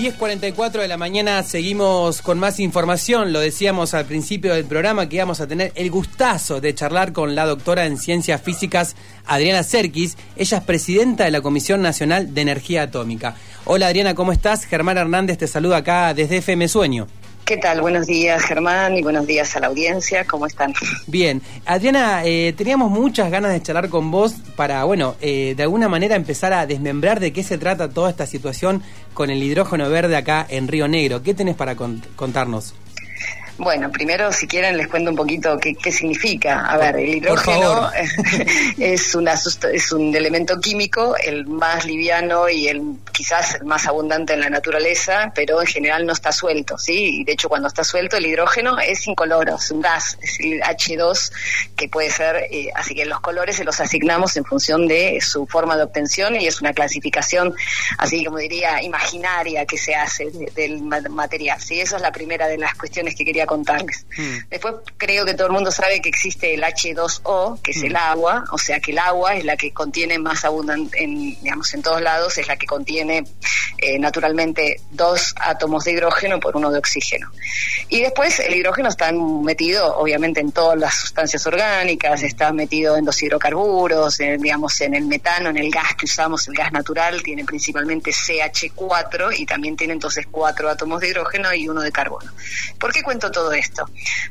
10.44 de la mañana seguimos con más información. Lo decíamos al principio del programa que íbamos a tener el gustazo de charlar con la doctora en ciencias físicas Adriana Serkis. Ella es presidenta de la Comisión Nacional de Energía Atómica. Hola Adriana, ¿cómo estás? Germán Hernández te saluda acá desde FM Sueño. ¿Qué tal? Buenos días, Germán, y buenos días a la audiencia. ¿Cómo están? Bien. Adriana, eh, teníamos muchas ganas de charlar con vos para, bueno, eh, de alguna manera empezar a desmembrar de qué se trata toda esta situación con el hidrógeno verde acá en Río Negro. ¿Qué tenés para contarnos? Bueno, primero, si quieren, les cuento un poquito qué, significa. A ver, el hidrógeno es, una, es un elemento químico, el más liviano y el quizás el más abundante en la naturaleza, pero en general no está suelto, ¿sí? Y de hecho, cuando está suelto, el hidrógeno es incoloro, es un gas, es el H2, que puede ser, eh, así que los colores se los asignamos en función de su forma de obtención y es una clasificación, así como diría, imaginaria que se hace del material, ¿sí? Eso es la primera de las cuestiones que quería contarles. Mm. Después creo que todo el mundo sabe que existe el H2O, que es el mm. agua, o sea que el agua es la que contiene más abundante, en, digamos, en todos lados, es la que contiene eh, naturalmente dos átomos de hidrógeno por uno de oxígeno. Y después el hidrógeno está metido, obviamente, en todas las sustancias orgánicas, está metido en los hidrocarburos, digamos, en el metano, en el gas que usamos, el gas natural, tiene principalmente CH4 y también tiene entonces cuatro átomos de hidrógeno y uno de carbono. ¿Por qué cuento todo todo esto?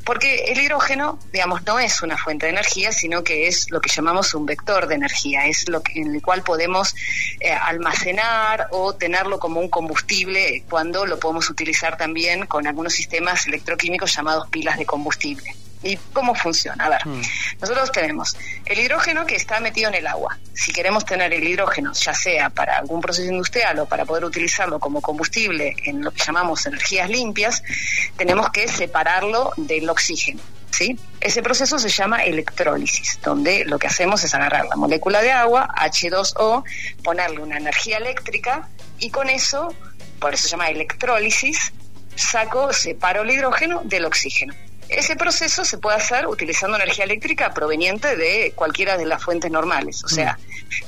Porque el hidrógeno, digamos, no es una fuente de energía, sino que es lo que llamamos un vector de energía, es lo que, en el cual podemos eh, almacenar o tenerlo como un combustible cuando lo podemos utilizar también con algunos sistemas electroquímicos llamados pilas de combustible. ¿Y cómo funciona? A ver, hmm. nosotros tenemos el hidrógeno que está metido en el agua. Si queremos tener el hidrógeno, ya sea para algún proceso industrial o para poder utilizarlo como combustible en lo que llamamos energías limpias, tenemos que separarlo del oxígeno. ¿Sí? Ese proceso se llama electrólisis, donde lo que hacemos es agarrar la molécula de agua, H2O, ponerle una energía eléctrica y con eso, por eso se llama electrólisis, saco, separo el hidrógeno del oxígeno. Ese proceso se puede hacer utilizando energía eléctrica proveniente de cualquiera de las fuentes normales, o sea,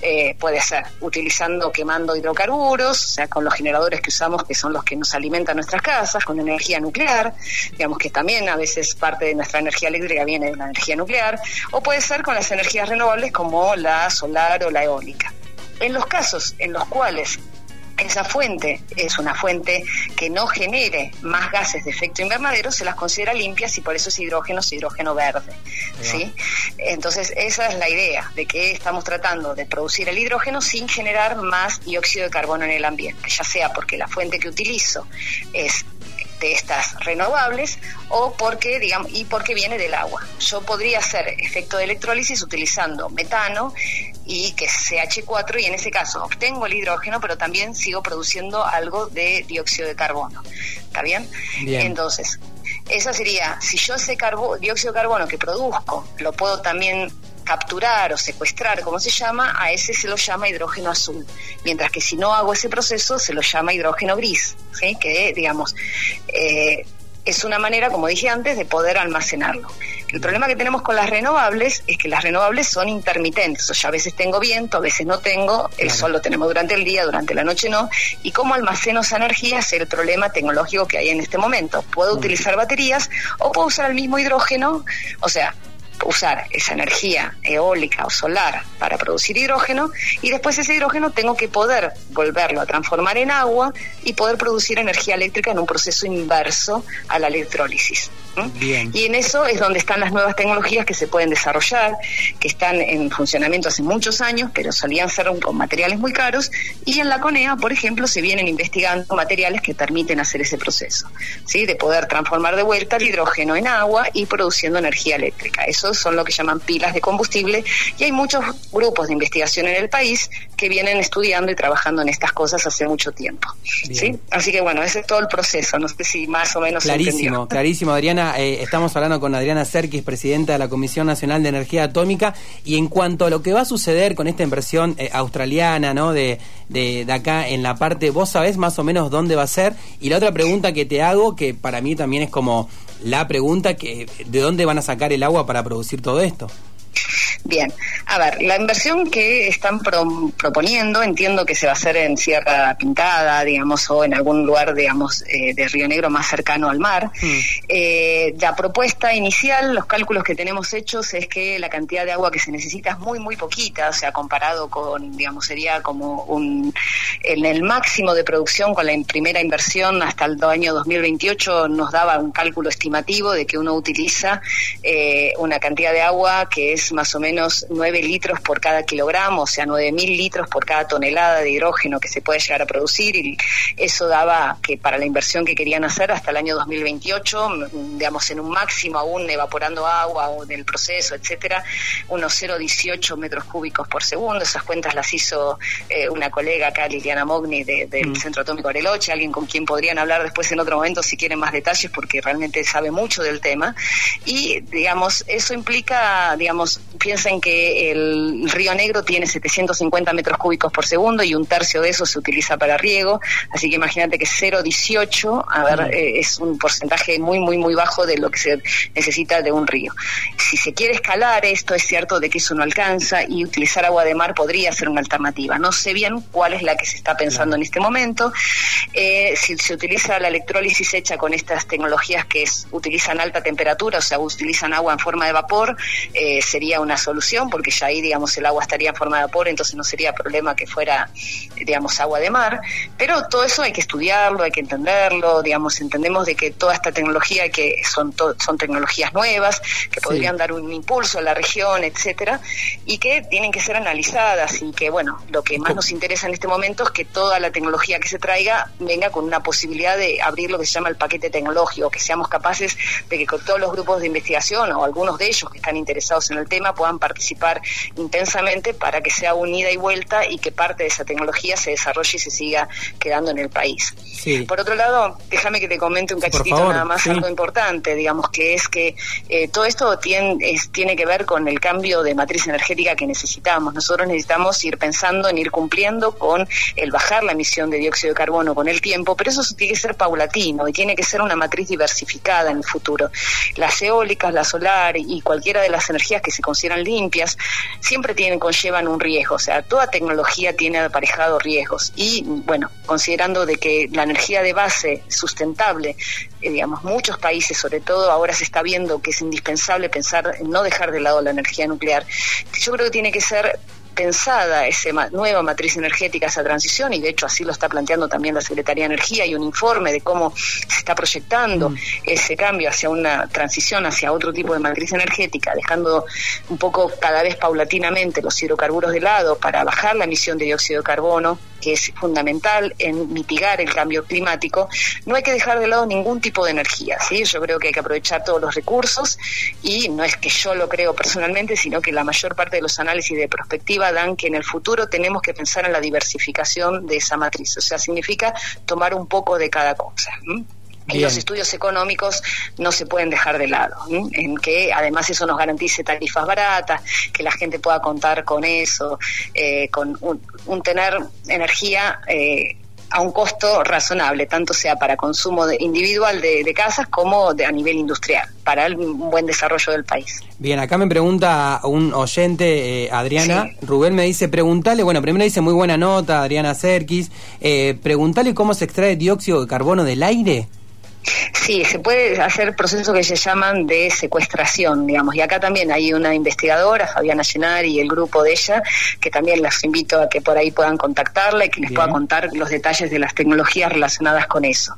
eh, puede ser utilizando, quemando hidrocarburos, o sea, con los generadores que usamos, que son los que nos alimentan nuestras casas, con energía nuclear, digamos que también a veces parte de nuestra energía eléctrica viene de la energía nuclear, o puede ser con las energías renovables como la solar o la eólica. En los casos en los cuales esa fuente es una fuente que no genere más gases de efecto invernadero, se las considera limpias y por eso es hidrógeno, es hidrógeno verde. ¿sí? Entonces, esa es la idea de que estamos tratando de producir el hidrógeno sin generar más dióxido de carbono en el ambiente, ya sea porque la fuente que utilizo es de estas renovables o porque, digamos, y porque viene del agua. Yo podría hacer efecto de electrólisis utilizando metano y que es CH4 y en ese caso obtengo el hidrógeno, pero también sigo produciendo algo de dióxido de carbono. ¿Está bien? Entonces, esa sería, si yo ese carbo, dióxido de carbono que produzco lo puedo también capturar o secuestrar, como se llama, a ese se lo llama hidrógeno azul. Mientras que si no hago ese proceso, se lo llama hidrógeno gris, ¿sí? que digamos, eh, es una manera, como dije antes, de poder almacenarlo. El problema que tenemos con las renovables es que las renovables son intermitentes, o sea, a veces tengo viento, a veces no tengo, el sol lo tenemos durante el día, durante la noche no, y cómo almaceno esa energía es el problema tecnológico que hay en este momento. Puedo utilizar baterías o puedo usar el mismo hidrógeno, o sea, usar esa energía eólica o solar para producir hidrógeno y después ese hidrógeno tengo que poder volverlo a transformar en agua y poder producir energía eléctrica en un proceso inverso a la electrólisis. Y en eso es donde están las nuevas tecnologías que se pueden desarrollar, que están en funcionamiento hace muchos años, pero solían ser con materiales muy caros. Y en la CONEA, por ejemplo, se vienen investigando materiales que permiten hacer ese proceso, ¿sí? de poder transformar de vuelta el hidrógeno en agua y produciendo energía eléctrica. Son lo que llaman pilas de combustible y hay muchos grupos de investigación en el país que vienen estudiando y trabajando en estas cosas hace mucho tiempo. ¿sí? Así que bueno, ese es todo el proceso. No sé si más o menos. Clarísimo, clarísimo, Adriana. Eh, estamos hablando con Adriana Serkis, presidenta de la Comisión Nacional de Energía Atómica, y en cuanto a lo que va a suceder con esta inversión eh, australiana, ¿no? De, de, acá en la parte, vos sabés más o menos dónde va a ser. Y la otra pregunta que te hago, que para mí también es como la pregunta que de dónde van a sacar el agua para producir todo esto. Bien, a ver, la inversión que están proponiendo, entiendo que se va a hacer en Sierra Pintada, digamos, o en algún lugar, digamos, eh, de Río Negro más cercano al mar. Mm. Eh, la propuesta inicial, los cálculos que tenemos hechos es que la cantidad de agua que se necesita es muy, muy poquita, o sea, comparado con, digamos, sería como un, en el máximo de producción con la primera inversión hasta el año 2028 nos daba un cálculo estimativo de que uno utiliza eh, una cantidad de agua que es más o menos 9 litros por cada kilogramo, o sea, 9.000 litros por cada tonelada de hidrógeno que se puede llegar a producir y eso daba que para la inversión que querían hacer hasta el año 2028, digamos, en un máximo aún evaporando agua o del proceso, etcétera, unos 0,18 metros cúbicos por segundo. Esas cuentas las hizo eh, una colega acá, Liliana Mogni, del mm. Centro Atómico Areloche, alguien con quien podrían hablar después en otro momento si quieren más detalles, porque realmente sabe mucho del tema. Y, digamos, eso implica, digamos, piensen que el Río Negro tiene 750 metros cúbicos por segundo y un tercio de eso se utiliza para riego, así que imagínate que 0,18, a ver, mm. eh, es un porcentaje muy, muy, muy bajo de lo que se necesita de un río. Si se quiere escalar esto, es cierto de que eso no alcanza y utilizar agua de mar podría ser una alternativa. No sé bien cuál es la que se está pensando en este momento. Eh, si se utiliza la electrólisis hecha con estas tecnologías que utilizan alta temperatura, o sea, utilizan agua en forma de vapor, eh, sería una solución porque ya ahí, digamos, el agua estaría en forma de vapor, entonces no sería problema que fuera, digamos, agua de mar. Pero todo eso hay que estudiarlo, hay que entenderlo, digamos, entendemos de que toda esta tecnología que son son tecnologías nuevas que podrían dar un impulso a la región, etcétera, y que tienen que ser analizadas y que bueno, lo que más nos interesa en este momento es que toda la tecnología que se traiga venga con una posibilidad de abrir lo que se llama el paquete tecnológico, que seamos capaces de que con todos los grupos de investigación o algunos de ellos que están interesados en el tema puedan participar intensamente para que sea unida y vuelta y que parte de esa tecnología se desarrolle y se siga quedando en el país. Por otro lado, déjame que te comente un cachitito nada más algo importante, digamos que es que eh, todo esto tiene, tiene que ver con el cambio de matriz energética que necesitamos. Nosotros necesitamos ir pensando en ir cumpliendo con el bajar la emisión de dióxido de carbono con el tiempo, pero eso tiene que ser paulatino y tiene que ser una matriz diversificada en el futuro. Las eólicas, la solar y cualquiera de las energías que se consideran limpias siempre tienen conllevan un riesgo, o sea, toda tecnología tiene aparejado riesgos y bueno, considerando de que la energía de base sustentable, eh, digamos, muchos países, sobre todo ahora se está viendo que es indispensable pensar en no dejar de lado la energía nuclear. Yo creo que tiene que ser pensada esa nueva matriz energética, esa transición, y de hecho así lo está planteando también la Secretaría de Energía, y un informe de cómo se está proyectando mm. ese cambio hacia una transición hacia otro tipo de matriz energética, dejando un poco cada vez paulatinamente los hidrocarburos de lado para bajar la emisión de dióxido de carbono que es fundamental en mitigar el cambio climático, no hay que dejar de lado ningún tipo de energía. ¿sí? Yo creo que hay que aprovechar todos los recursos y no es que yo lo creo personalmente, sino que la mayor parte de los análisis de perspectiva dan que en el futuro tenemos que pensar en la diversificación de esa matriz. O sea, significa tomar un poco de cada cosa. Y los estudios económicos no se pueden dejar de lado, en que además eso nos garantice tarifas baratas, que la gente pueda contar con eso, eh, con un, tener energía eh, a un costo razonable, tanto sea para consumo individual de, casas como de, a nivel industrial, para el buen desarrollo del país. Bien, acá me pregunta un oyente, eh, Adriana, Rubén me dice, preguntale, bueno, primero dice muy buena nota, Adriana Serkis, eh, preguntale cómo se extrae dióxido de carbono del aire. Sí, se puede hacer procesos que se llaman de secuestración, digamos. Y acá también hay una investigadora, Fabiana Llenar, y el grupo de ella, que también las invito a que por ahí puedan contactarla y que les pueda contar los detalles de las tecnologías relacionadas con eso.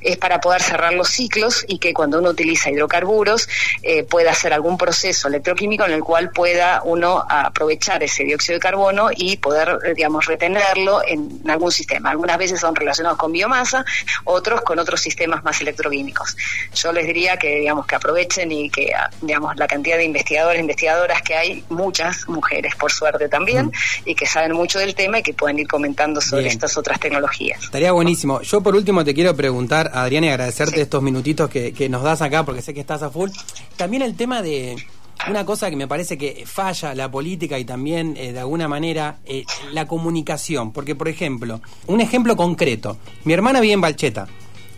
Es para poder cerrar los ciclos y que cuando uno utiliza hidrocarburos eh, pueda hacer algún proceso electroquímico en el cual pueda uno aprovechar ese dióxido de carbono y poder, eh, digamos, retenerlo en algún sistema. Algunas veces son relacionados con biomasa, otros con otros sistemas más electroquímicos. Yo les diría que digamos que aprovechen y que digamos la cantidad de investigadores, investigadoras que hay, muchas mujeres por suerte también, mm. y que saben mucho del tema y que pueden ir comentando sobre estas otras tecnologías. Estaría buenísimo. Yo por último te quiero preguntar, Adriana, y agradecerte estos minutitos que, nos das acá, porque sé que estás a full. También el tema de una cosa que me parece que falla la política y también eh, de alguna manera eh, la comunicación. Porque, por ejemplo, un ejemplo concreto. Mi hermana vive en Balcheta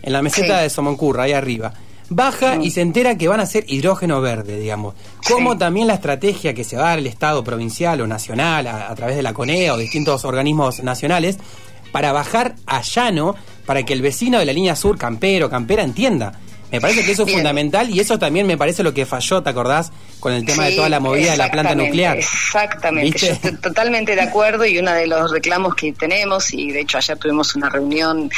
en la meseta de Somoncurra, ahí arriba. baja y mm. se entera que van a ser hidrógeno verde, digamos. Como también la estrategia que se va a dar el Estado provincial o nacional a, través de la CONEA o distintos organismos nacionales para bajar a llano para que el vecino de la línea sur, campero, campera, entienda me parece que eso es fundamental y eso también me parece lo que falló, ¿te acordás? Con el tema de toda la movida de la planta nuclear. Exactamente, yo estoy totalmente de acuerdo y uno de los reclamos que tenemos, y de hecho ayer tuvimos una reunión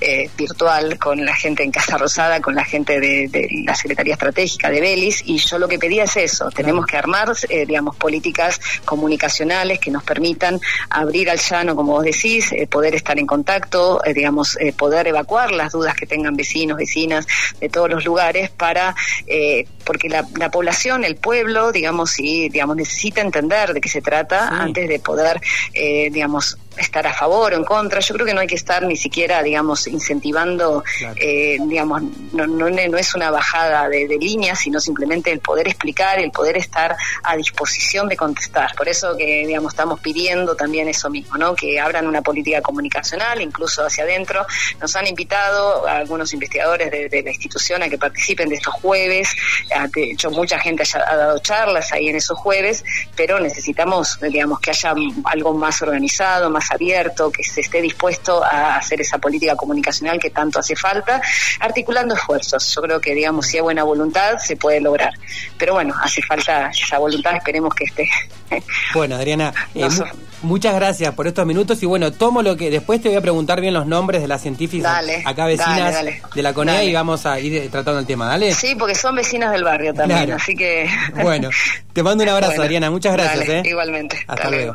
eh, virtual con la gente en Casa Rosada, con la gente de, la Secretaría Estratégica de Belis, y yo lo que pedía es eso, tenemos que armar, eh, digamos, políticas comunicacionales que nos permitan abrir al llano, como vos decís, eh, poder estar en contacto, digamos, poder evacuar las dudas que tengan vecinos, vecinas de todos los lugares para, eh, porque la, población, el pueblo, digamos, sí, digamos, necesita entender de qué se trata antes de poder, eh, digamos, estar a favor o en contra. Yo creo que no hay que estar ni siquiera, digamos, incentivando, eh, digamos, no, no, no, es una bajada de, de línea, sino simplemente el poder explicar, el poder estar a disposición de contestar. Por eso que, digamos, estamos pidiendo también eso mismo, ¿no? Que abran una política comunicacional, incluso hacia adentro. Nos han invitado a algunos investigadores de, la institución a que participen de estos jueves. De hecho, mucha gente ha dado charlas ahí en esos jueves, pero necesitamos, digamos, que haya algo más organizado, más abierto, que se esté dispuesto a hacer esa política comunicacional que tanto hace falta, articulando esfuerzos. Yo creo que, digamos, si hay buena voluntad, se puede lograr. Pero bueno, hace falta esa voluntad, esperemos que esté. Bueno, Adriana, eh, muchas gracias por estos minutos y bueno, tomo lo que después te voy a preguntar bien los nombres de las científicas acá vecinas de la CONEA y vamos a ir tratando el tema, ¿dale? Sí, porque son vecinas del barrio también, así que... Bueno, te mando un abrazo, Adriana, muchas gracias. ¿eh? Igualmente. Hasta, luego.